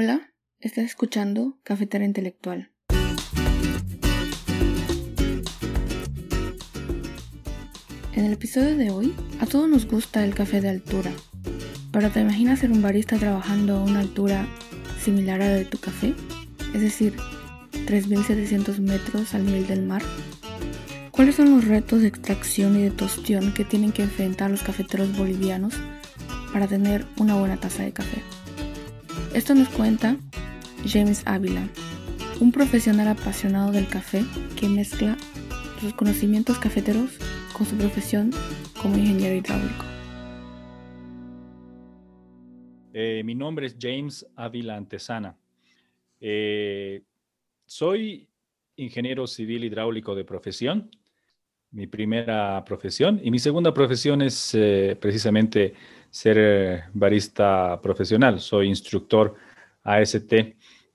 Hola, estás escuchando Cafetera Intelectual. En el episodio de hoy, a todos nos gusta el café de altura, pero ¿te imaginas ser un barista trabajando a una altura similar a la de tu café? Es decir, 3.700 metros al nivel del mar. ¿Cuáles son los retos de extracción y de tostión que tienen que enfrentar los cafeteros bolivianos para tener una buena taza de café? Esto nos cuenta James Ávila, un profesional apasionado del café que mezcla sus conocimientos cafeteros con su profesión como ingeniero hidráulico. Eh, mi nombre es James Ávila Antesana. Eh, soy ingeniero civil hidráulico de profesión, mi primera profesión, y mi segunda profesión es eh, precisamente ser barista profesional. Soy instructor AST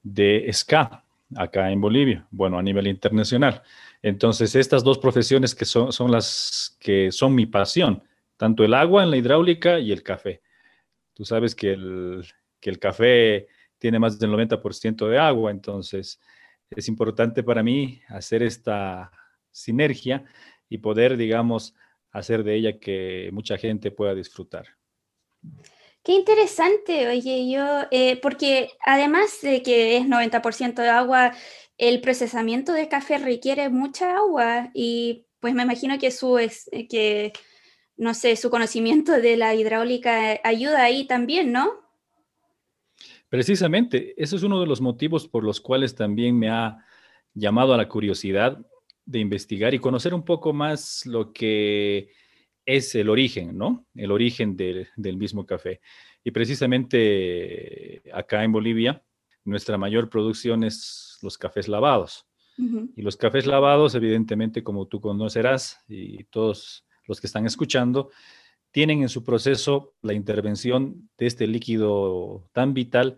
de SCA acá en Bolivia, bueno, a nivel internacional. Entonces, estas dos profesiones que son, son las que son mi pasión, tanto el agua en la hidráulica y el café. Tú sabes que el, que el café tiene más del 90% de agua, entonces es importante para mí hacer esta sinergia y poder, digamos, hacer de ella que mucha gente pueda disfrutar. Qué interesante, oye, yo, eh, porque además de que es 90% de agua, el procesamiento de café requiere mucha agua y pues me imagino que su, es, eh, que, no sé, su conocimiento de la hidráulica ayuda ahí también, ¿no? Precisamente, eso es uno de los motivos por los cuales también me ha llamado a la curiosidad de investigar y conocer un poco más lo que es el origen, ¿no? El origen del mismo café. Y precisamente acá en Bolivia, nuestra mayor producción es los cafés lavados. Y los cafés lavados, evidentemente, como tú conocerás y todos los que están escuchando, tienen en su proceso la intervención de este líquido tan vital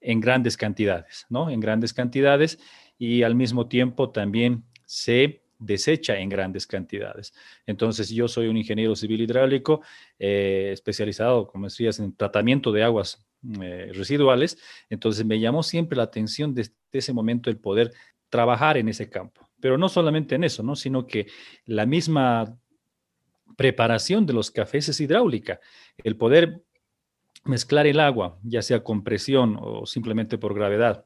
en grandes cantidades, ¿no? En grandes cantidades y al mismo tiempo también se desecha en grandes cantidades. Entonces, yo soy un ingeniero civil hidráulico eh, especializado, como decías, en tratamiento de aguas eh, residuales. Entonces, me llamó siempre la atención desde ese momento el poder trabajar en ese campo. Pero no solamente en eso, ¿no? sino que la misma preparación de los cafés es hidráulica. El poder mezclar el agua, ya sea con presión o simplemente por gravedad,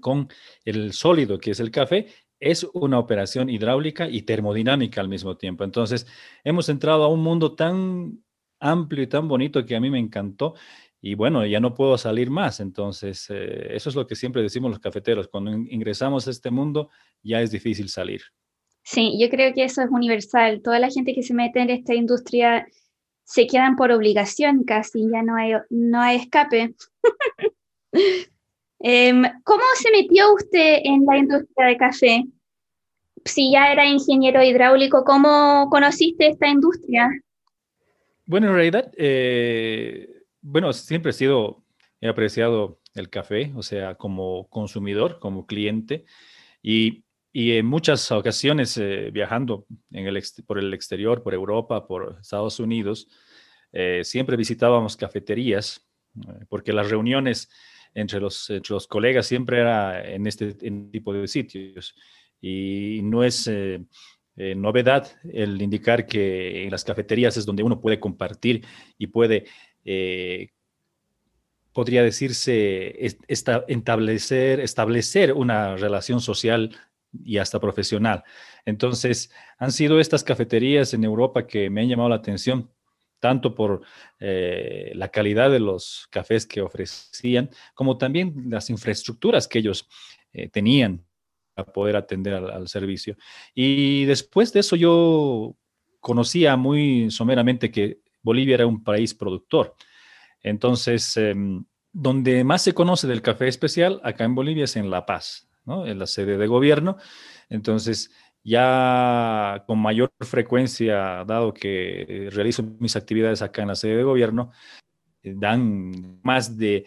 con el sólido que es el café, es una operación hidráulica y termodinámica al mismo tiempo. Entonces, hemos entrado a un mundo tan amplio y tan bonito que a mí me encantó. Y bueno, ya no puedo salir más. Entonces, eh, eso es lo que siempre decimos los cafeteros. Cuando ingresamos a este mundo, ya es difícil salir. Sí, yo creo que eso es universal. Toda la gente que se mete en esta industria se quedan por obligación casi, ya no hay, no hay escape. Em, ¿Cómo se metió usted en la industria de café? Si ya era ingeniero hidráulico, ¿cómo conociste esta industria? Bueno, en realidad, eh, bueno, siempre he sido, he apreciado el café, o sea, como consumidor, como cliente, y, y en muchas ocasiones eh, viajando en el, por el exterior, por Europa, por Estados Unidos, eh, siempre visitábamos cafeterías, porque las reuniones entre los, los colegas siempre era en este tipo de sitios. Y no es eh, eh, novedad el indicar que en las cafeterías es donde uno puede compartir y puede, eh, podría decirse, establecer, establecer una relación social y hasta profesional. Entonces, han sido estas cafeterías en Europa que me han llamado la atención tanto por eh, la calidad de los cafés que ofrecían, como también las infraestructuras que ellos eh, tenían para poder atender al, servicio. Y después de eso yo conocía muy someramente que Bolivia era un país productor. Entonces, em, donde más se conoce del café especial acá en Bolivia es en La Paz, ¿no? en la sede de gobierno. Entonces, ya con mayor frecuencia, dado que realizo mis actividades acá en la sede de gobierno, eh, dan más de,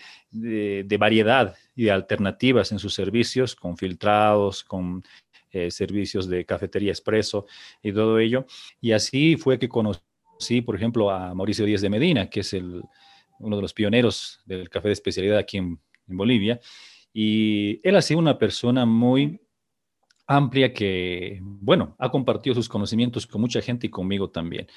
variedad y de alternativas en sus servicios, con filtrados, con eh, servicios de cafetería expreso y todo ello. Y así fue que conocí, por ejemplo, a Mauricio Díaz de Medina, que es el, uno de los pioneros del café de especialidad aquí en, en Bolivia, y él ha sido una persona muy amplia que, bueno, ha compartido sus conocimientos con mucha gente y conmigo también.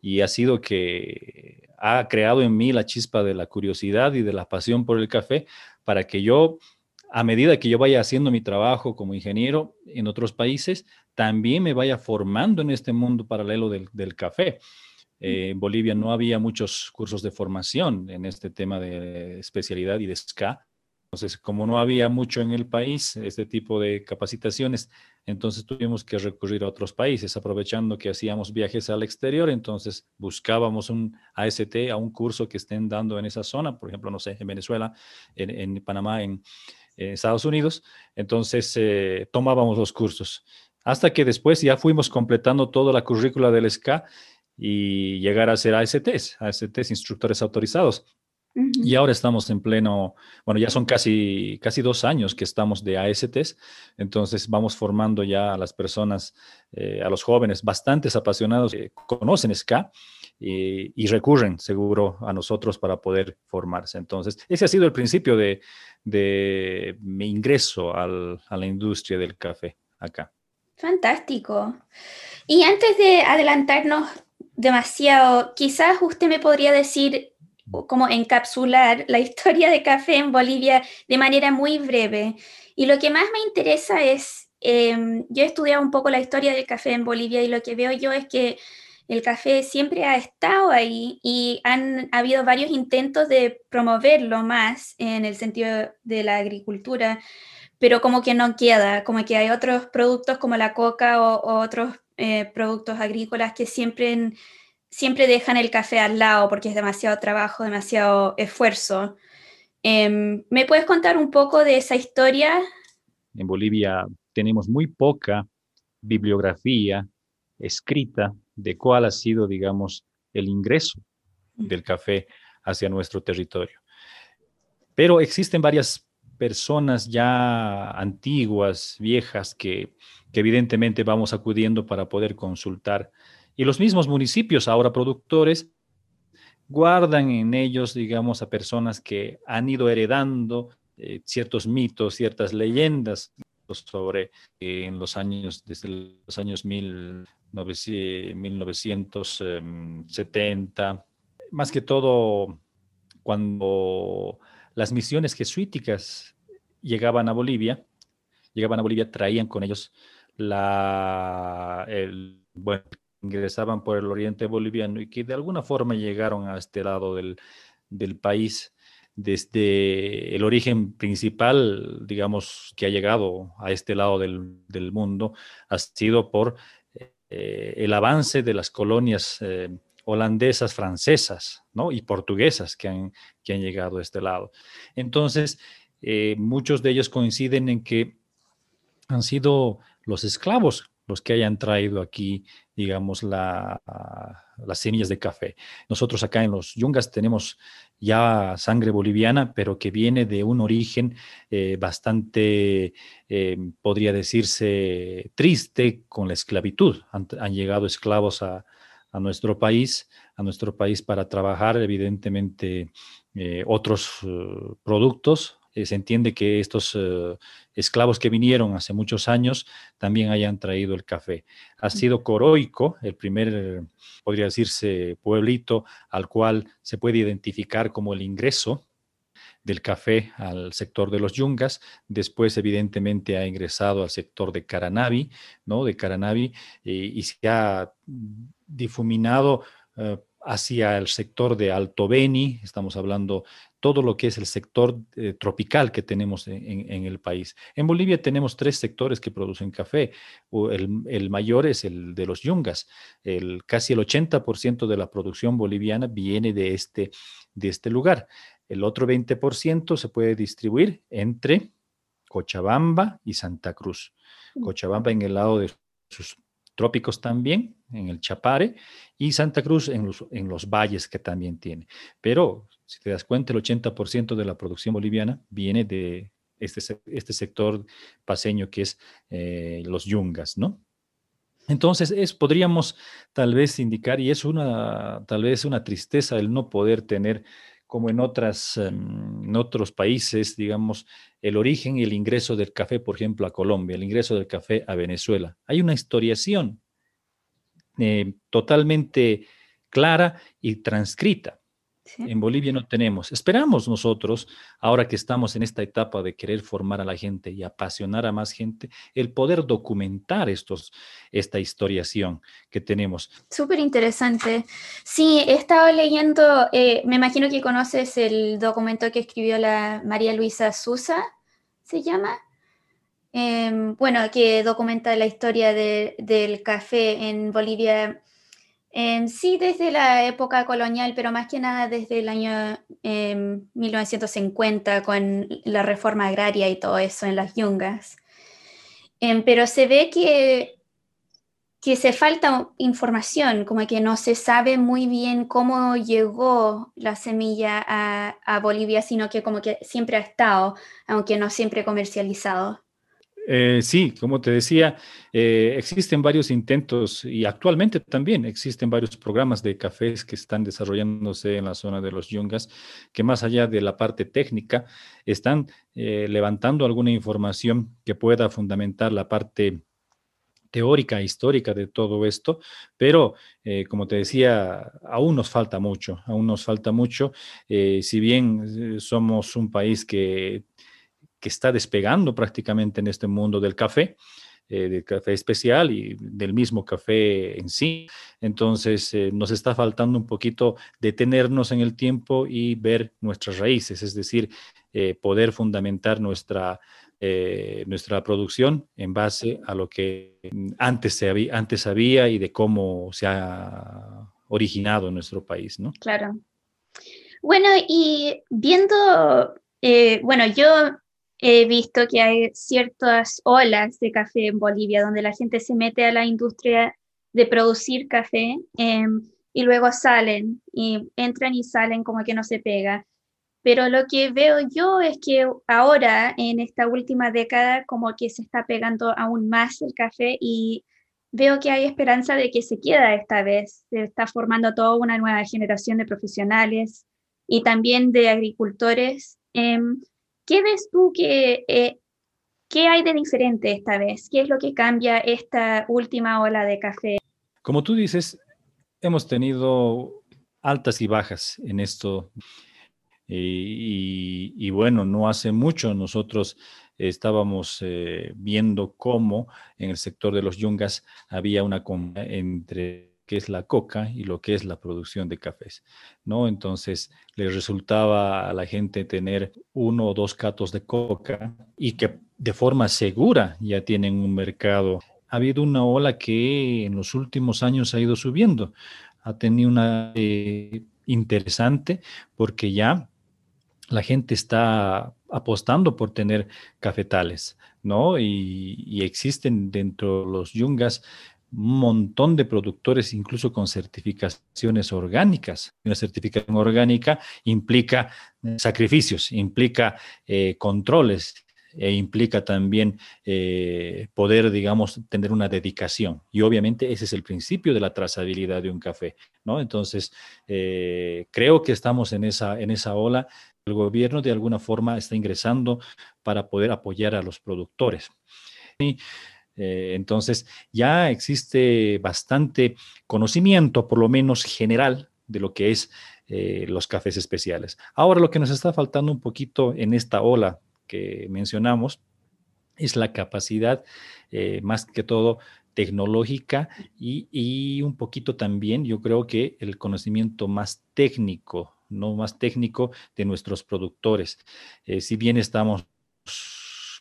Y ha sido que ha creado en mí la chispa de la curiosidad y de la pasión por el café para que yo, a medida que yo vaya haciendo mi trabajo como ingeniero en otros países, también me vaya formando en este mundo paralelo del, café. Eh, en Bolivia no había muchos cursos de formación en este tema de especialidad y de SCA. Entonces, como no había mucho en el país este tipo de capacitaciones, entonces tuvimos que recurrir a otros países, aprovechando que hacíamos viajes al exterior, entonces buscábamos un AST, a un curso que estén dando en esa zona, por ejemplo, no sé, en Venezuela, en, Panamá, en, Estados Unidos, entonces eh, tomábamos los cursos. Hasta que después ya fuimos completando toda la currícula del SCA y llegar a ser ASTs, ASTs, instructores autorizados. Y ahora estamos en pleno, bueno, ya son casi, casi dos años que estamos de ASTs, entonces vamos formando ya a las personas, eh, a los jóvenes bastantes apasionados que conocen SCA y, recurren seguro a nosotros para poder formarse. Entonces, ese ha sido el principio de, de mi ingreso al, a la industria del café acá. Fantástico. Y antes de adelantarnos demasiado, quizás usted me podría decir como encapsular la historia de café en Bolivia de manera muy breve. Y lo que más me interesa es, em, yo he estudiado un poco la historia del café en Bolivia y lo que veo yo es que el café siempre ha estado ahí y han habido varios intentos de promoverlo más en el sentido de la agricultura, pero como que no queda, como que hay otros productos como la coca o, otros eh, productos agrícolas que siempre siempre dejan el café al lado porque es demasiado trabajo, demasiado esfuerzo. Em, ¿Me puedes contar un poco de esa historia? En Bolivia tenemos muy poca bibliografía escrita de cuál ha sido, digamos, el ingreso del café hacia nuestro territorio. Pero existen varias personas ya antiguas, viejas, que, que evidentemente vamos acudiendo para poder consultar y los mismos municipios, ahora productores, guardan en ellos, digamos, a personas que han ido heredando eh, ciertos mitos, ciertas leyendas sobre eh, en los años, desde los años 1970, em, más que todo cuando las misiones jesuíticas llegaban a Bolivia, llegaban a Bolivia, traían con ellos la, el, ingresaban por el oriente boliviano y que de alguna forma llegaron a este lado del, país desde el origen principal, digamos, que ha llegado a este lado del, mundo, ha sido por eh, el avance de las colonias eh, holandesas, francesas ¿no? y portuguesas que han, que han llegado a este lado. Entonces, eh, muchos de ellos coinciden en que han sido los esclavos los que hayan traído aquí, digamos, las semillas de café. Nosotros acá en los Yungas tenemos ya sangre boliviana, pero que viene de un origen eh, bastante, eh, podría decirse, triste con la esclavitud. Han, llegado esclavos a, nuestro país, a nuestro país para trabajar, evidentemente, eh, otros productos, eh, se entiende que estos eh, esclavos que vinieron hace muchos años también hayan traído el café. Ha sido Coroico el primer, podría decirse, pueblito al cual se puede identificar como el ingreso del café al sector de los yungas, después evidentemente ha ingresado al sector de Caranavi, ¿no? De Caranavi eh, y se ha difuminado hacia el sector de Alto Beni, estamos hablando todo lo que es el sector eh, tropical que tenemos en, el país. En Bolivia tenemos tres sectores que producen café. El, mayor es el de los yungas. El, casi el 80% de la producción boliviana viene de este, de este lugar. El otro 20% se puede distribuir entre Cochabamba y Santa Cruz. Mm. Cochabamba en el lado de sus trópicos también, en el Chapare, y Santa Cruz en los, en los valles que también tiene. Pero si te das cuenta, el 80% de la producción boliviana viene de este, este sector paseño que es eh, los yungas, ¿no? Entonces, es, podríamos tal vez indicar, y es una, tal vez una tristeza el no poder tener como en, otras, em, en otros países, digamos, el origen y el ingreso del café, por ejemplo, a Colombia, el ingreso del café a Venezuela. Hay una historiación eh, totalmente clara y transcrita. En Bolivia no tenemos. Esperamos nosotros, ahora que estamos en esta etapa de querer formar a la gente y apasionar a más gente, el poder documentar estos, esta historiación que tenemos. Súper interesante. Sí, he estado leyendo, eh, me imagino que conoces el documento que escribió la María Luisa Susa, se llama. Em, bueno, que documenta la historia del café en Bolivia sí, desde la época colonial, pero más que nada desde el año 1950 em, con la reforma agraria y todo eso en las yungas. Em, pero se ve que, que se falta información, como que no se sabe muy bien cómo llegó la semilla a, a Bolivia, sino que como que siempre ha estado, aunque no siempre comercializado. Eh, sí, como te decía, eh, existen varios intentos y actualmente también existen varios programas de cafés que están desarrollándose en la zona de los yungas, que más allá de la parte técnica, están eh, levantando alguna información que pueda fundamentar la parte teórica, histórica de todo esto, pero como te decía, aún nos falta mucho, aún nos falta mucho, si bien somos un país que que está despegando prácticamente en este mundo del café, eh, del café especial y del mismo café en sí. Entonces, eh, nos está faltando un poquito detenernos en el tiempo y ver nuestras raíces, es decir, eh, poder fundamentar nuestra, nuestra producción en base a lo que antes, se había, antes había y de cómo se ha originado nuestro país, ¿no? Claro. Bueno, y viendo, bueno, yo he visto que hay ciertas olas de café en Bolivia donde la gente se mete a la industria de producir café em, y luego salen y entran y salen como que no se pega. Pero lo que veo yo es que ahora, en esta última década, como que se está pegando aún más el café y veo que hay esperanza de que se queda esta vez. Se está formando toda una nueva generación de profesionales y también de agricultores. Em, ¿Qué ves tú que, eh, qué hay de diferente esta vez? ¿Qué es lo que cambia esta última ola de café? Como tú dices, hemos tenido altas y bajas en esto. Y, bueno, no hace mucho nosotros estábamos eh, viendo cómo en el sector de los yungas había una entre que es la coca y lo que es la producción de cafés, ¿no? Entonces, les resultaba a la gente tener uno o dos catos de coca y que de forma segura ya tienen un mercado. Ha habido una ola que en los últimos años ha ido subiendo. Ha tenido una eh, interesante porque ya la gente está apostando por tener cafetales, ¿no? Y, y existen dentro de los yungas un montón de productores, incluso con certificaciones orgánicas. Una certificación orgánica implica eh, sacrificios, implica eh, controles e implica también eh, poder, digamos, tener una dedicación. Y obviamente ese es el principio de la trazabilidad de un café, ¿no? Entonces, creo que estamos en esa, en esa ola. El gobierno de alguna forma está ingresando para poder apoyar a los productores. Y, eh, entonces, ya existe bastante conocimiento, por lo menos general, de lo que es eh, los cafés especiales. Ahora, lo que nos está faltando un poquito en esta ola que mencionamos es la capacidad, eh, más que todo, tecnológica y, un poquito también, yo creo que el conocimiento más técnico, no más técnico de nuestros productores. si bien estamos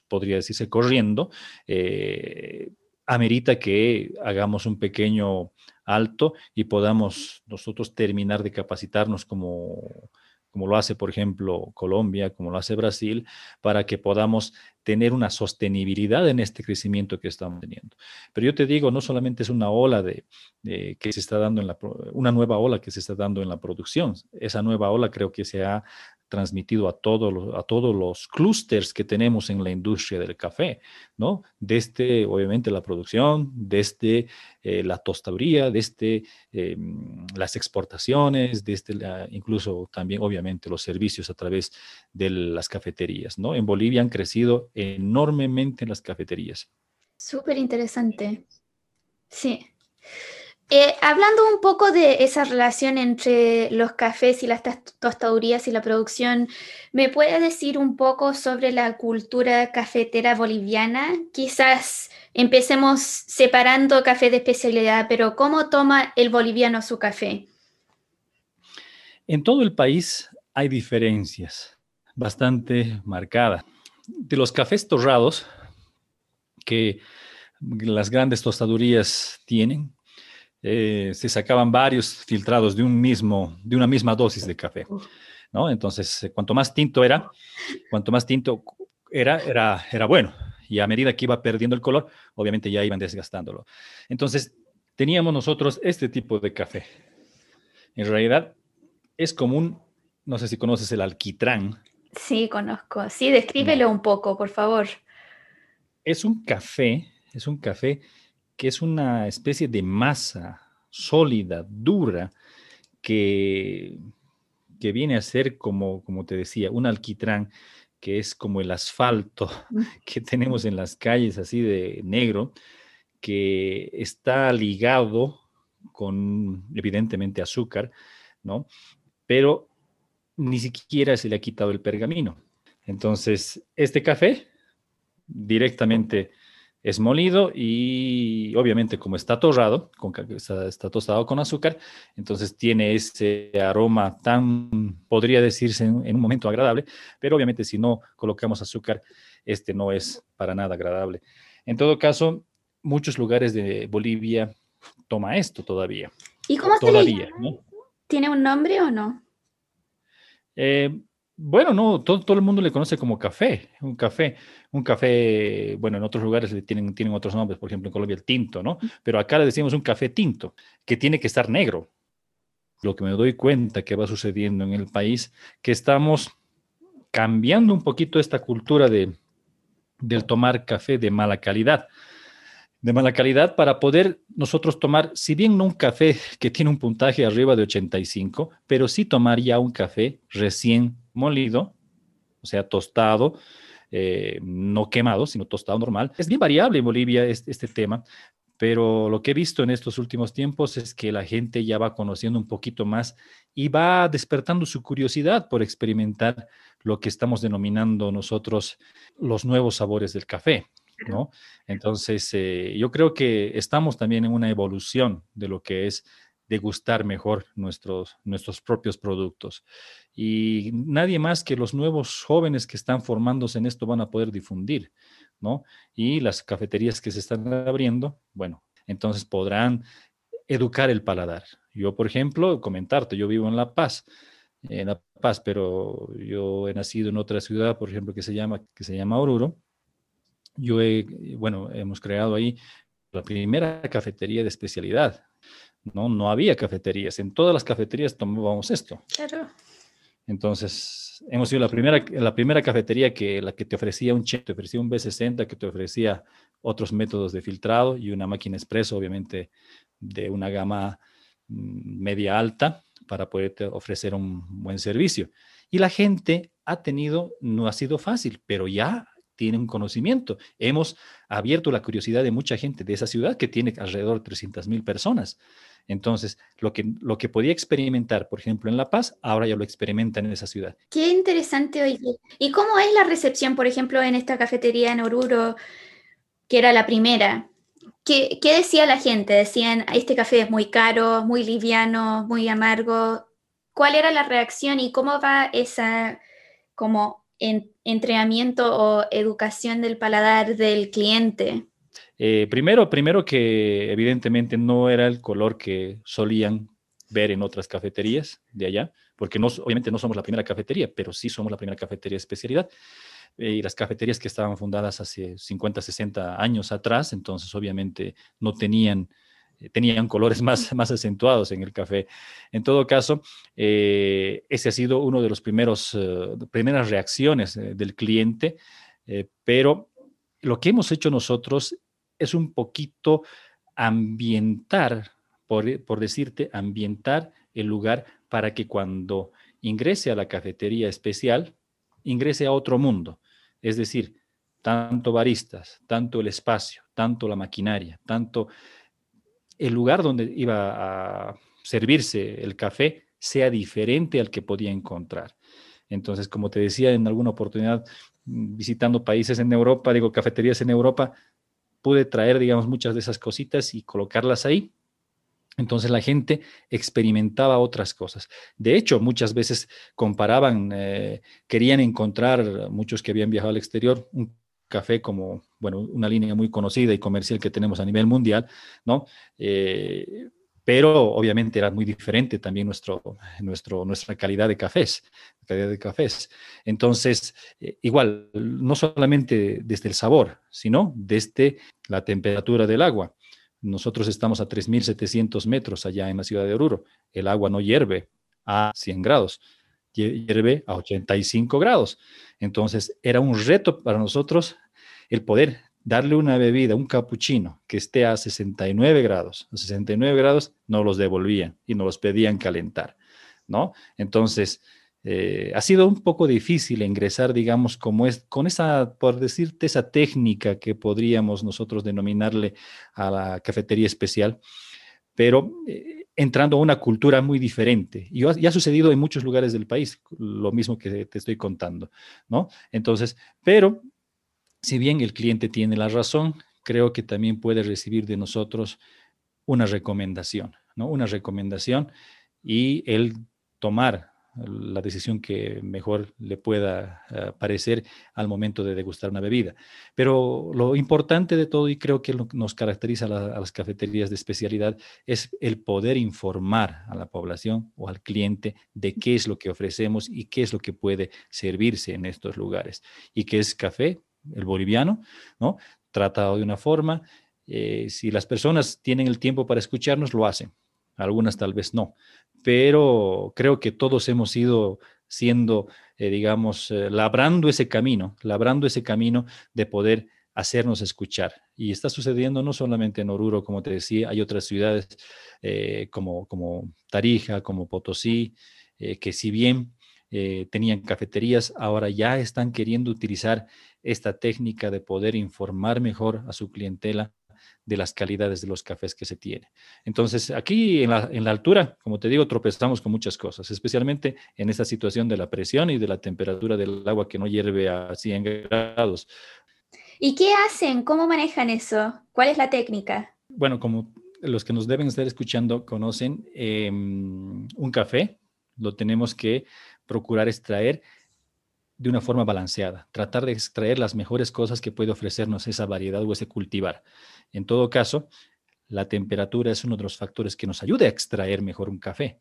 podría decirse, corriendo, eh, amerita que hagamos un pequeño alto y podamos nosotros terminar de capacitarnos como, como lo hace, por ejemplo, Colombia, como lo hace Brasil, para que podamos tener una sostenibilidad en este crecimiento que estamos teniendo. Pero yo te digo, no solamente es una ola de, que se está dando en la, una nueva ola que se está dando en la producción. Esa nueva ola creo que se ha transmitido a, todos los, a todos los clústeres que tenemos en la industria del café, ¿no? Desde, obviamente, la producción, desde eh, la tostaduría, desde em, las exportaciones, desde incluso también, obviamente, los servicios a través de las cafeterías, ¿no? En Bolivia han crecido enormemente las cafeterías. Súper interesante. Sí. Eh, hablando un poco de esa relación entre los cafés y las tostadurías y la producción, ¿me puede decir un poco sobre la cultura cafetera boliviana? Quizás empecemos separando café de especialidad, pero ¿cómo toma el boliviano su café? En todo el país hay diferencias bastante marcadas. De los cafés torrados que las grandes tostadurías tienen, eh, se sacaban varios filtrados de, un mismo, de una misma dosis de café. ¿no? Entonces, eh, cuanto más tinto era, cuanto más tinto era, era, era bueno. Y a medida que iba perdiendo el color, obviamente ya iban desgastándolo. Entonces, teníamos nosotros este tipo de café. En realidad, es común, no sé si conoces el alquitrán. Sí, conozco. Sí, descríbelo un poco, por favor. Es un café, es un café que es una especie de masa sólida, dura, que, que viene a ser como, como te decía, un alquitrán que es como el asfalto que tenemos en las calles así de negro, que está ligado con evidentemente azúcar, ¿no? Pero ni siquiera se le ha quitado el pergamino. Entonces, este café directamente es molido y obviamente como está torrado, con, está, tostado con azúcar, entonces tiene ese aroma tan, podría decirse en, un momento agradable, pero obviamente si no colocamos azúcar, este no es para nada agradable. En todo caso, muchos lugares de Bolivia toma esto todavía. ¿Y cómo todavía, se ¿Tiene un nombre o no? Eh, bueno, no, todo, todo, el mundo le conoce como café, un café, un café, bueno, en otros lugares le tienen, tienen otros nombres, por ejemplo en Colombia el tinto, ¿no? Pero acá le decimos un café tinto, que tiene que estar negro. Lo que me doy cuenta que va sucediendo en el país, que estamos cambiando un poquito esta cultura de, del tomar café de mala calidad de mala calidad para poder nosotros tomar, si bien no un café que tiene un puntaje arriba de 85, pero sí tomar ya un café recién molido, o sea, tostado, eh, no quemado, sino tostado normal. Es bien variable en Bolivia este, este tema, pero lo que he visto en estos últimos tiempos es que la gente ya va conociendo un poquito más y va despertando su curiosidad por experimentar lo que estamos denominando nosotros los nuevos sabores del café. ¿no? Entonces, eh, yo creo que estamos también en una evolución de lo que es degustar mejor nuestros, nuestros propios productos. Y nadie más que los nuevos jóvenes que están formándose en esto van a poder difundir, ¿no? Y las cafeterías que se están abriendo, bueno, entonces podrán educar el paladar. Yo, por ejemplo, comentarte, yo vivo en La Paz, en La Paz, pero yo he nacido en otra ciudad, por ejemplo, que se llama, que se llama Oruro, yo bueno, hemos creado ahí la primera cafetería de especialidad. No, no había cafeterías. En todas las cafeterías tomábamos esto. Claro. Entonces, hemos sido la primera, la primera cafetería que la que te ofrecía un chip, te ofrecía un B60, que te ofrecía otros métodos de filtrado y una máquina expreso, obviamente, de una gama mm, media alta para poderte ofrecer un buen servicio. Y la gente ha tenido, no ha sido fácil, pero ya tiene un conocimiento. Hemos abierto la curiosidad de mucha gente de esa ciudad que tiene alrededor de 300 mil personas. Entonces, lo que, lo que podía experimentar, por ejemplo, en La Paz, ahora ya lo experimenta en esa ciudad. Qué interesante, oye. ¿Y cómo es la recepción, por ejemplo, en esta cafetería en Oruro, que era la primera? ¿Qué, qué decía la gente? Decían, este café es muy caro, muy liviano, muy amargo. ¿Cuál era la reacción y cómo va esa como en, entrenamiento o educación del paladar del cliente? Eh, primero, primero que evidentemente no era el color que solían ver en otras cafeterías de allá, porque no, obviamente no somos la primera cafetería, pero sí somos la primera cafetería de especialidad. Eh, y las cafeterías que estaban fundadas hace 50, 60 años atrás, entonces obviamente no tenían tenían colores más, más acentuados en el café. En todo caso, eh, ese ha sido uno de los primeros, eh, primeras reacciones del cliente, pero lo que hemos hecho nosotros es un poquito ambientar, por decirte, ambientar el lugar para que cuando ingrese a la cafetería especial, ingrese a otro mundo. Es decir, tanto baristas, tanto el espacio, tanto la maquinaria, tanto el lugar donde iba a servirse el café sea diferente al que podía encontrar. Entonces, como te decía en alguna oportunidad, mm, visitando países en Europa, digo, cafeterías en Europa, pude traer, digamos, muchas de esas cositas y colocarlas ahí. Entonces la gente experimentaba otras cosas. De hecho, muchas veces comparaban, eh, querían encontrar, muchos que habían viajado al exterior, un café como, bueno, una línea muy conocida y comercial que tenemos a nivel mundial, ¿no? Eh, pero obviamente era muy diferente también nuestro, nuestro, nuestra calidad de cafés, calidad de cafés. Entonces, eh, igual, no solamente desde el sabor, sino desde la temperatura del agua. Nosotros estamos a 3.700 metros allá en la ciudad de Oruro. El agua no hierve a 100 grados, hierve a 85 grados. Entonces, era un reto para nosotros el poder darle una bebida, un capuchino que esté a 69 grados. A 69 grados no los devolvían y nos los pedían calentar, ¿no? Entonces, eh, ha sido un poco difícil ingresar, digamos, como es, con esa, por decirte, esa técnica que podríamos nosotros denominarle a la cafetería especial, pero eh, entrando a una cultura muy diferente. Y ha sucedido en muchos lugares del país, lo mismo que te estoy contando, ¿no? Entonces, pero si bien el cliente tiene la razón, creo que también puede recibir de nosotros una recomendación, ¿no? Una recomendación y el tomar la decisión que mejor le pueda eh, parecer al momento de degustar una bebida. Pero lo importante de todo, y creo que que nos caracteriza a, las cafeterías de especialidad, es el poder informar a la población o al cliente de qué es lo que ofrecemos y qué es lo que puede servirse en estos lugares. Y qué es café, el boliviano, ¿no? Tratado de una forma. Eh, si las personas tienen el tiempo para escucharnos, lo hacen. Algunas tal vez no, pero creo que todos hemos ido siendo, eh, digamos, eh, labrando ese camino, labrando ese camino de poder hacernos escuchar. Y está sucediendo no solamente en Oruro, como te decía, hay otras ciudades eh, como, como Tarija, como Potosí, que si bien tenían cafeterías, ahora ya están queriendo utilizar esta técnica de poder informar mejor a su clientela de las calidades de los cafés que se tiene. Entonces, aquí en la, en la, altura, como te digo, tropezamos con muchas cosas, especialmente en esta situación de la presión y de la temperatura del agua que no hierve a 100 grados. ¿Y qué hacen? ¿Cómo manejan eso? ¿Cuál es la técnica? Bueno, como los que nos deben estar escuchando conocen, em, un café lo tenemos que procurar extraer de una forma balanceada, tratar de extraer las mejores cosas que puede ofrecernos esa variedad o ese cultivar. En todo caso, la temperatura es uno de los factores que nos ayuda a extraer mejor un café,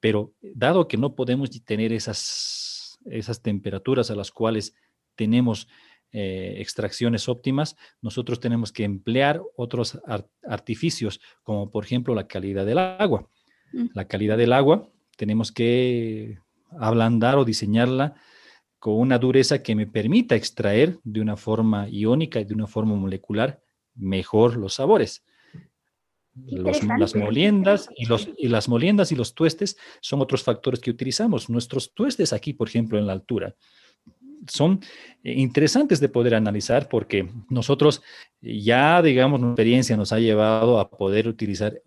pero dado que no podemos tener esas, esas temperaturas a las cuales tenemos eh, extracciones óptimas, nosotros tenemos que emplear otros artificios, como por ejemplo la calidad del agua. Mm. La calidad del agua tenemos que ablandar o diseñarla con una dureza que me permita extraer de una forma iónica y de una forma molecular mejor los sabores. las moliendas y, los, y las moliendas y los tuestes son otros factores que utilizamos. Nuestros tuestes aquí, por ejemplo, en la altura, son eh, interesantes de poder analizar porque nosotros ya, digamos, nuestra experiencia nos ha llevado a poder utilizar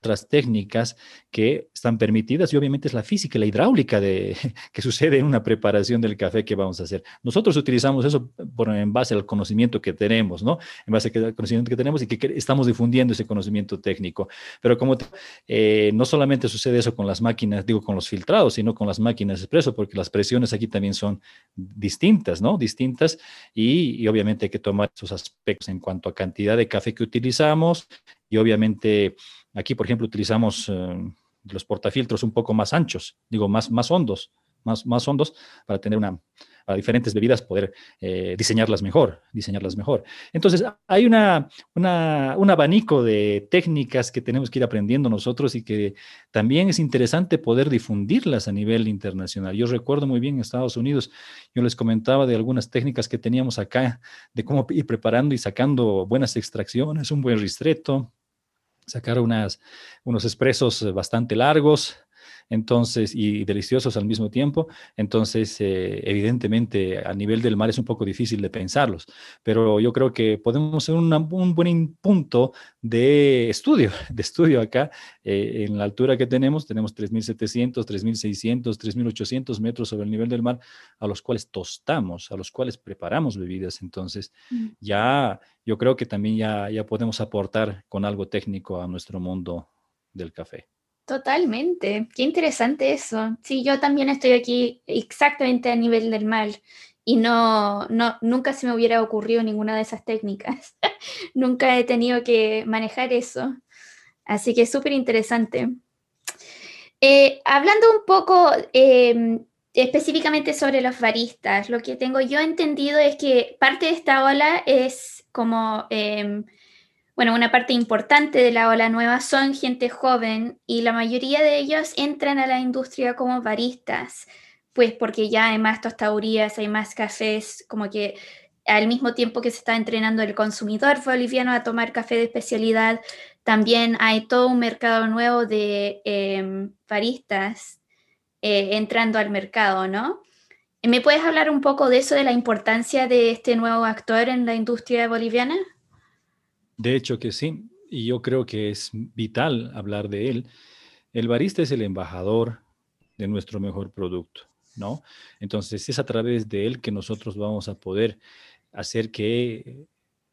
otras técnicas que están permitidas y obviamente es la física la hidráulica de, que sucede en una preparación del café que vamos a hacer. Nosotros utilizamos eso por, en base al conocimiento que tenemos, ¿no? En base al conocimiento que tenemos y que, estamos difundiendo ese conocimiento técnico. Pero como eh, no solamente sucede eso con las máquinas, digo, con los filtrados, sino con las máquinas expreso, porque las presiones aquí también son distintas, ¿no? Distintas y, y obviamente hay que tomar esos aspectos en cuanto a cantidad de café que utilizamos y obviamente Aquí, por ejemplo, utilizamos eh, los portafiltros un poco más anchos, digo, más, más hondos, más, más hondos para tener una para diferentes bebidas poder eh, diseñarlas mejor, diseñarlas mejor. Entonces, hay una, un abanico de técnicas que tenemos que ir aprendiendo nosotros y que también es interesante poder difundirlas a nivel internacional. Yo recuerdo muy bien en Estados Unidos, yo les comentaba de algunas técnicas que teníamos acá, de cómo ir preparando y sacando buenas extracciones, un buen ristreto, sacar unas, unos expresos bastante largos, entonces, y deliciosos al mismo tiempo. Entonces, eh, evidentemente, a nivel del mar es un poco difícil de pensarlos, pero yo creo que podemos ser un buen punto de estudio, de estudio acá, eh, en la altura que tenemos, tenemos 3.700, 3.600, 3.800 metros sobre el nivel del mar, a los cuales tostamos, a los cuales preparamos bebidas. Entonces, mm. ya yo creo que también ya, ya podemos aportar con algo técnico a nuestro mundo del café. Totalmente, qué interesante eso. Sí, yo también estoy aquí exactamente a nivel del mal y no, no nunca se me hubiera ocurrido ninguna de esas técnicas. nunca he tenido que manejar eso. Así que súper interesante. Eh, hablando un poco em, específicamente sobre los baristas, lo que tengo yo entendido es que parte de esta ola es como em, bueno, una parte importante de la ola nueva son gente joven y la mayoría de ellos entran a la industria como baristas, pues porque ya hay más tostadurías, hay más cafés, como que al mismo tiempo que se está entrenando el consumidor boliviano a tomar café de especialidad, también hay todo un mercado nuevo de em, baristas eh, entrando al mercado, ¿no? ¿Me puedes hablar un poco de eso, de la importancia de este nuevo actor en la industria boliviana? De hecho que sí, y yo creo que es vital hablar de él. El barista es el embajador de nuestro mejor producto, ¿no? Entonces es a través de él que nosotros vamos a poder hacer que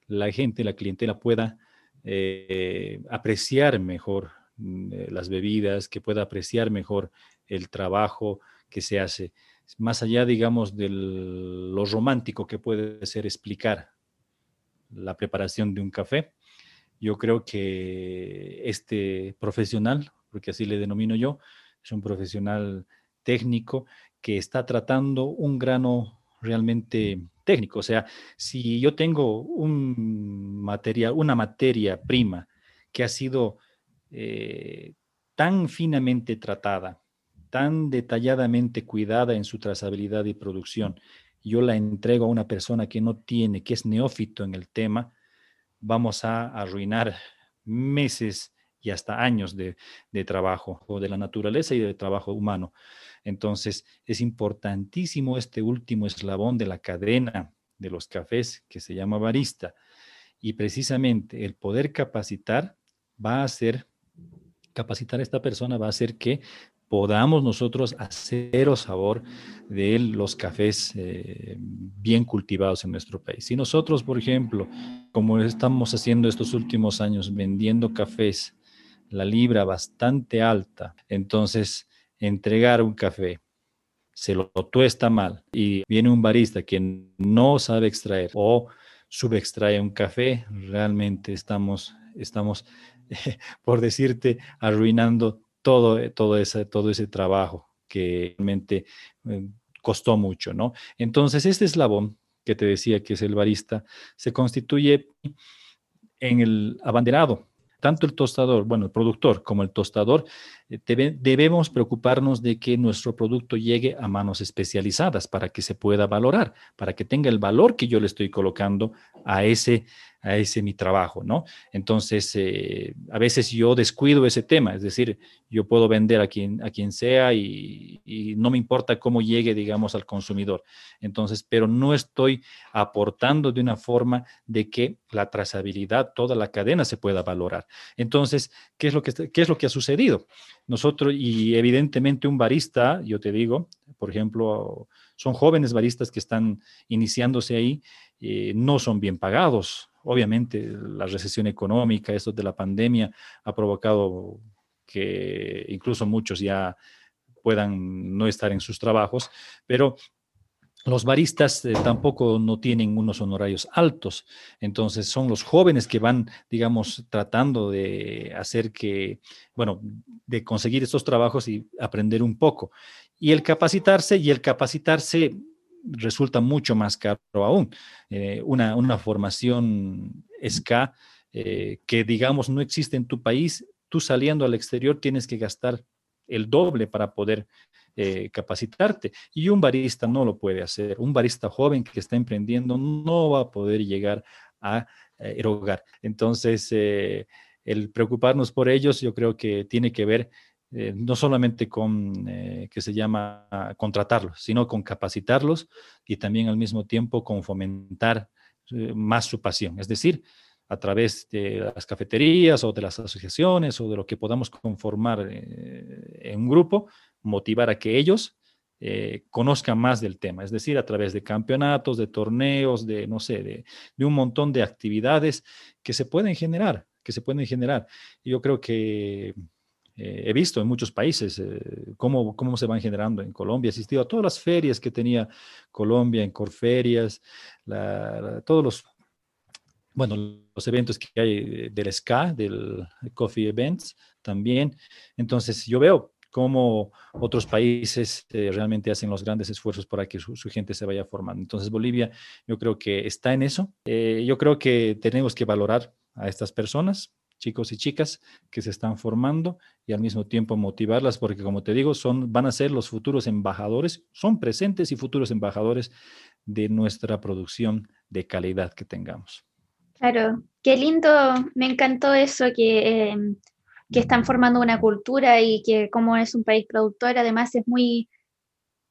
la gente, la clientela pueda eh, apreciar mejor mm, eh, las bebidas, que pueda apreciar mejor el trabajo que se hace, más allá, digamos, de lo romántico que puede ser explicar la preparación de un café. Yo creo que este profesional, porque así le denomino yo, es un profesional técnico que está tratando un grano realmente técnico. O sea, si yo tengo un materia, una materia prima que ha sido eh, tan finamente tratada, tan detalladamente cuidada en su trazabilidad y producción, yo la entrego a una persona que no tiene, que es neófito en el tema, vamos a arruinar meses y hasta años de, trabajo o de la naturaleza y de trabajo humano. Entonces, es importantísimo este último eslabón de la cadena de los cafés que se llama barista. Y precisamente el poder capacitar va a hacer, capacitar a esta persona va a hacer que podamos nosotros hacer sabor de los cafés eh, bien cultivados en nuestro país. Si nosotros, por ejemplo, como estamos haciendo estos últimos años, vendiendo cafés, la libra bastante alta, entonces entregar un café se lo tuesta mal y viene un barista que no sabe extraer o subextrae un café, realmente estamos, estamos por decirte, arruinando todo, eh, todo, ese, todo ese trabajo que realmente eh, costó mucho, ¿no? Entonces, este eslabón que te decía que es el barista, se constituye en el abanderado. Tanto el tostador, bueno, el productor como el tostador, debemos preocuparnos de que nuestro producto llegue a manos especializadas para que se pueda valorar, para que tenga el valor que yo le estoy colocando a ese, a ese mi trabajo, ¿no? Entonces, eh, a veces yo descuido ese tema, es decir, yo puedo vender a quien, a quien sea y, no me importa cómo llegue, digamos, al consumidor. Entonces, pero no estoy aportando de una forma de que la trazabilidad, toda la cadena se pueda valorar. Entonces, ¿qué es lo que, qué es lo que ha sucedido? Nosotros, y evidentemente un barista, yo te digo, por ejemplo, son jóvenes baristas que están iniciándose ahí, eh, no son bien pagados, Obviamente la recesión económica, esto de la pandemia, ha provocado que incluso muchos ya puedan no estar en sus trabajos, pero los baristas eh, tampoco no tienen unos honorarios altos, entonces son los jóvenes que van, digamos, tratando de hacer que, bueno, de conseguir estos trabajos y aprender un poco. Y el capacitarse, y el capacitarse resulta mucho más caro aún. Eh, una, una, formación SK eh, que, digamos, no existe en tu país, tú saliendo al exterior tienes que gastar el doble para poder eh, capacitarte. Y un barista no lo puede hacer. Un barista joven que está emprendiendo no va a poder llegar a erogar. Entonces, el preocuparnos por ellos, yo creo que tiene que ver eh, no solamente con, eh, que se llama contratarlos, sino con capacitarlos y también al mismo tiempo con fomentar eh, más su pasión. Es decir, a través de las cafeterías o de las asociaciones o de lo que podamos conformar en un grupo, motivar a que ellos conozcan más del tema, es decir, a través de campeonatos, de torneos, de, no sé, de, de un montón de actividades que se pueden generar, que se pueden generar. Yo creo que eh, he visto en muchos países eh, cómo, cómo se van generando. En Colombia he asistido a todas las ferias que tenía Colombia, en Corferias, todos los, bueno, los eventos que hay del SCA, del Coffee Events también. Entonces yo veo cómo otros países eh, realmente hacen los grandes esfuerzos para que su, gente se vaya formando. Entonces Bolivia yo creo que está en eso. yo creo que tenemos que valorar a estas personas, chicos y chicas que se están formando y al mismo tiempo motivarlas, porque como te digo, son, van a ser los futuros embajadores, son presentes y futuros embajadores de nuestra producción de calidad que tengamos. Claro, qué lindo, me encantó eso que, em, que están formando una cultura y que como es un país productor, además es muy,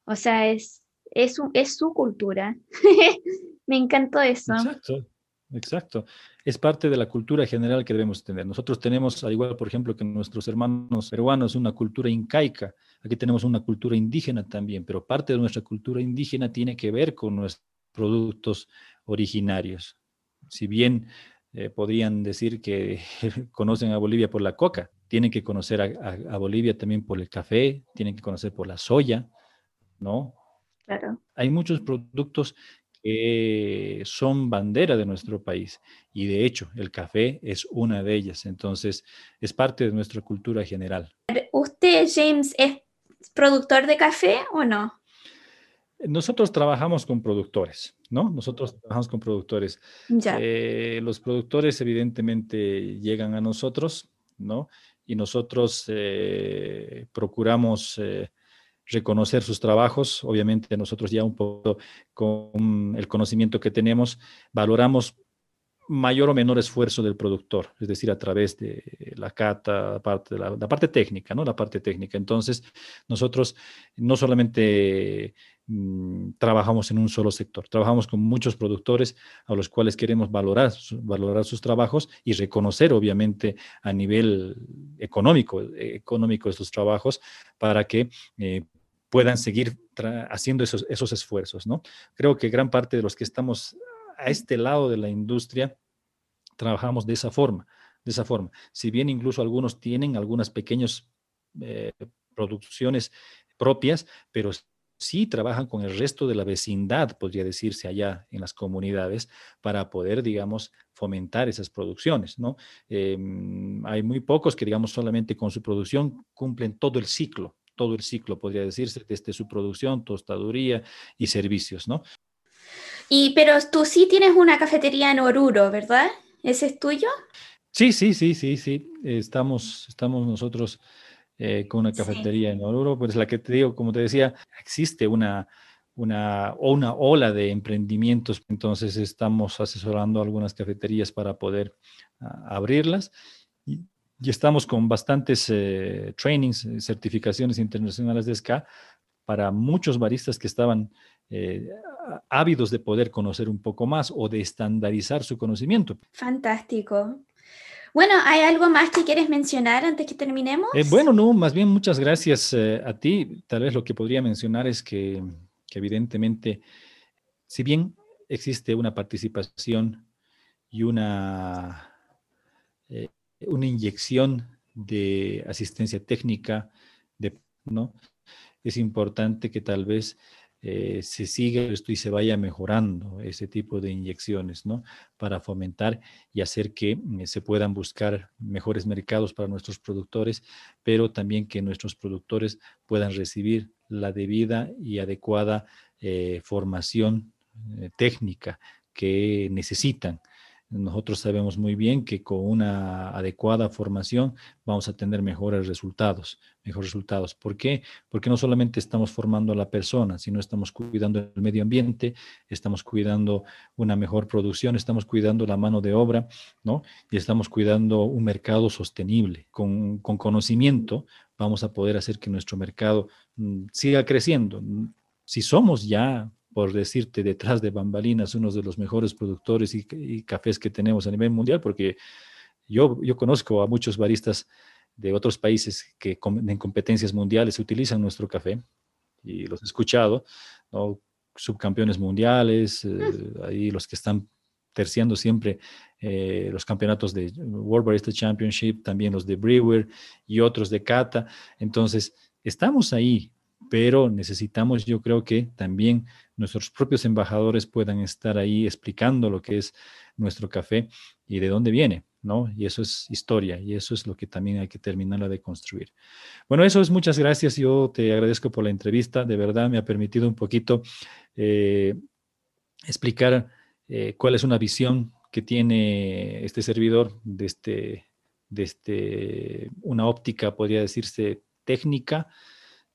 o sea, es, es, es su cultura. me encantó eso. Exacto. Exacto. Es parte de la cultura general que debemos tener. Nosotros tenemos, al igual, por ejemplo, que nuestros hermanos peruanos, una cultura incaica. Aquí tenemos una cultura indígena también, pero parte de nuestra cultura indígena tiene que ver con nuestros productos originarios. Si bien eh, podrían decir que conocen a Bolivia por la coca, tienen que conocer a, a Bolivia también por el café, tienen que conocer por la soya, ¿no? Claro. Hay muchos productos que son bandera de nuestro país. Y de hecho, el café es una de ellas. Entonces, es parte de nuestra cultura general. ¿Usted, James, es productor de café o no? Nosotros trabajamos con productores, ¿no? Nosotros trabajamos con productores. Eh, los productores evidentemente llegan a nosotros, ¿no? Y nosotros eh, procuramos eh, reconocer sus trabajos. Obviamente nosotros ya un poco con el conocimiento que tenemos, valoramos mayor o menor esfuerzo del productor, es decir, a través de la cata, parte de la, parte técnica, ¿no? La parte técnica. Entonces, nosotros no solamente mm, trabajamos en un solo sector, trabajamos con muchos productores a los cuales queremos valorar, valorar sus trabajos y reconocer, obviamente, a nivel económico, económico estos trabajos para que eh, puedan seguir haciendo esos, esos esfuerzos, ¿no? Creo que gran parte de los que estamos a este lado de la industria trabajamos de esa forma, de esa forma. Si bien incluso algunos tienen algunas pequeñas eh, producciones propias, pero sí trabajan con el resto de la vecindad, podría decirse allá en las comunidades, para poder, digamos, fomentar esas producciones, ¿no? Em, hay muy pocos que, digamos, solamente con su producción cumplen todo el ciclo, todo el ciclo, podría decirse, desde su producción, tostaduría y servicios, ¿no? Y, pero tú sí tienes una cafetería en Oruro, ¿verdad? ¿Ese es tuyo? Sí, sí, sí, sí, sí. Estamos, estamos nosotros eh, con una cafetería en Oruro, pues la que te digo, como te decía, existe una, una, una ola de emprendimientos, entonces estamos asesorando algunas cafeterías para poder ah, abrirlas. Y, y estamos con bastantes eh, trainings, eh, certificaciones internacionales de SCA para muchos baristas que estaban eh, ávidos de poder conocer un poco más o de estandarizar su conocimiento. Fantástico. Bueno, ¿hay algo más que quieres mencionar antes que terminemos? bueno, no, más bien muchas gracias a ti. Tal vez lo que podría mencionar es que, que evidentemente, si bien existe una participación y una una inyección de asistencia técnica, de, ¿no? Es importante que tal vez eh, se siga esto y se vaya mejorando ese tipo de inyecciones, ¿no? Para fomentar y hacer que eh, se puedan buscar mejores mercados para nuestros productores, pero también que nuestros productores puedan recibir la debida y adecuada eh, formación eh, técnica que necesitan. Nosotros sabemos muy bien que con una adecuada formación vamos a tener mejores resultados, mejores resultados. ¿Por qué? Porque no solamente estamos formando a la persona, sino estamos cuidando el medio ambiente, estamos cuidando una mejor producción, estamos cuidando la mano de obra, ¿no? Y estamos cuidando un mercado sostenible. Con, con conocimiento vamos a poder hacer que nuestro mercado mm, siga creciendo. Si somos ya por decirte, detrás de bambalinas, uno de los mejores productores y, cafés que tenemos a nivel mundial, porque yo, yo conozco a muchos baristas de otros países que en competencias mundiales utilizan nuestro café y los he escuchado, ¿no? subcampeones mundiales, eh, ahí los que están terciando siempre eh, los campeonatos de World Barista Championship, también los de Brewer y otros de Cata. Entonces, estamos ahí, pero necesitamos, yo creo que también nuestros propios embajadores puedan estar ahí explicando lo que es nuestro café y de dónde viene, ¿no? Y eso es historia y eso es lo que también hay que terminar de construir. Bueno, eso es muchas gracias. Yo te agradezco por la entrevista. De verdad me ha permitido un poquito eh, explicar eh, cuál es una visión que tiene este servidor de, este, de este, una óptica, podría decirse, técnica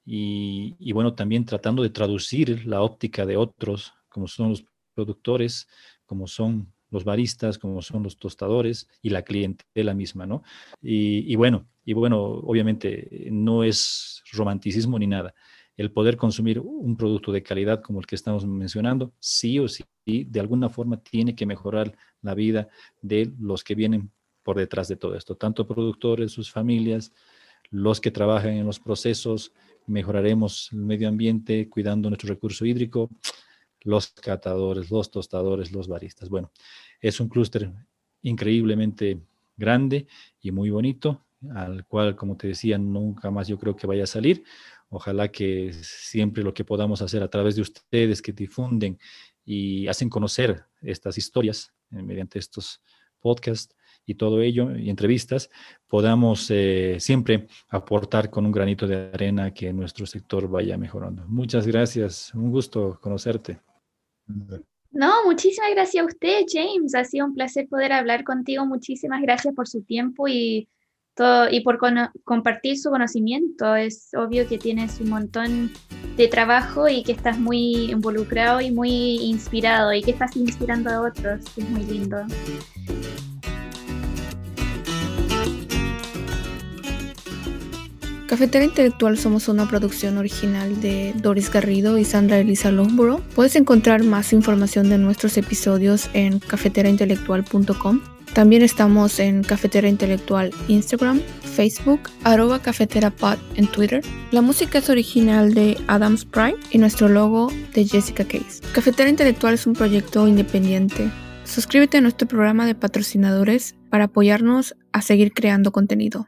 y, bueno, también tratando de traducir la óptica de otros, como son los productores, como son los baristas, como son los tostadores y la clientela misma, ¿no? Y, bueno, y bueno, obviamente no es romanticismo ni nada. El poder consumir un producto de calidad como el que estamos mencionando, sí o sí, de alguna forma tiene que mejorar la vida de los que vienen por detrás de todo esto, tanto productores, sus familias, los que trabajan en los procesos, mejoraremos el medio ambiente cuidando nuestro recurso hídrico, los catadores, los tostadores, los baristas. Bueno, es un clúster increíblemente grande y muy bonito, al cual, como te decía, nunca más yo creo que vaya a salir. Ojalá que siempre lo que podamos hacer a través de ustedes que difunden y hacen conocer estas historias eh, mediante estos podcasts, y todo ello, y entrevistas, podamos eh, siempre aportar con un granito de arena que nuestro sector vaya mejorando. Muchas gracias, un gusto conocerte. No, muchísimas gracias a usted, James. Ha sido un placer poder hablar contigo. Muchísimas gracias por su tiempo y, todo, y por compartir su conocimiento. Es obvio que tienes un montón de trabajo y que estás muy involucrado y muy inspirado y que estás inspirando a otros. Es muy lindo. Cafetera Intelectual somos una producción original de Doris Garrido y Sandra Elisa Longborough. Puedes encontrar más información de nuestros episodios en cafeteraintelectual.com. También estamos en Cafetera Intelectual Instagram, Facebook, arroba cafeterapod en Twitter. La música es original de Adams Prime y nuestro logo de Jessica Case. Cafetera Intelectual es un proyecto independiente. Suscríbete a nuestro programa de patrocinadores para apoyarnos a seguir creando contenido.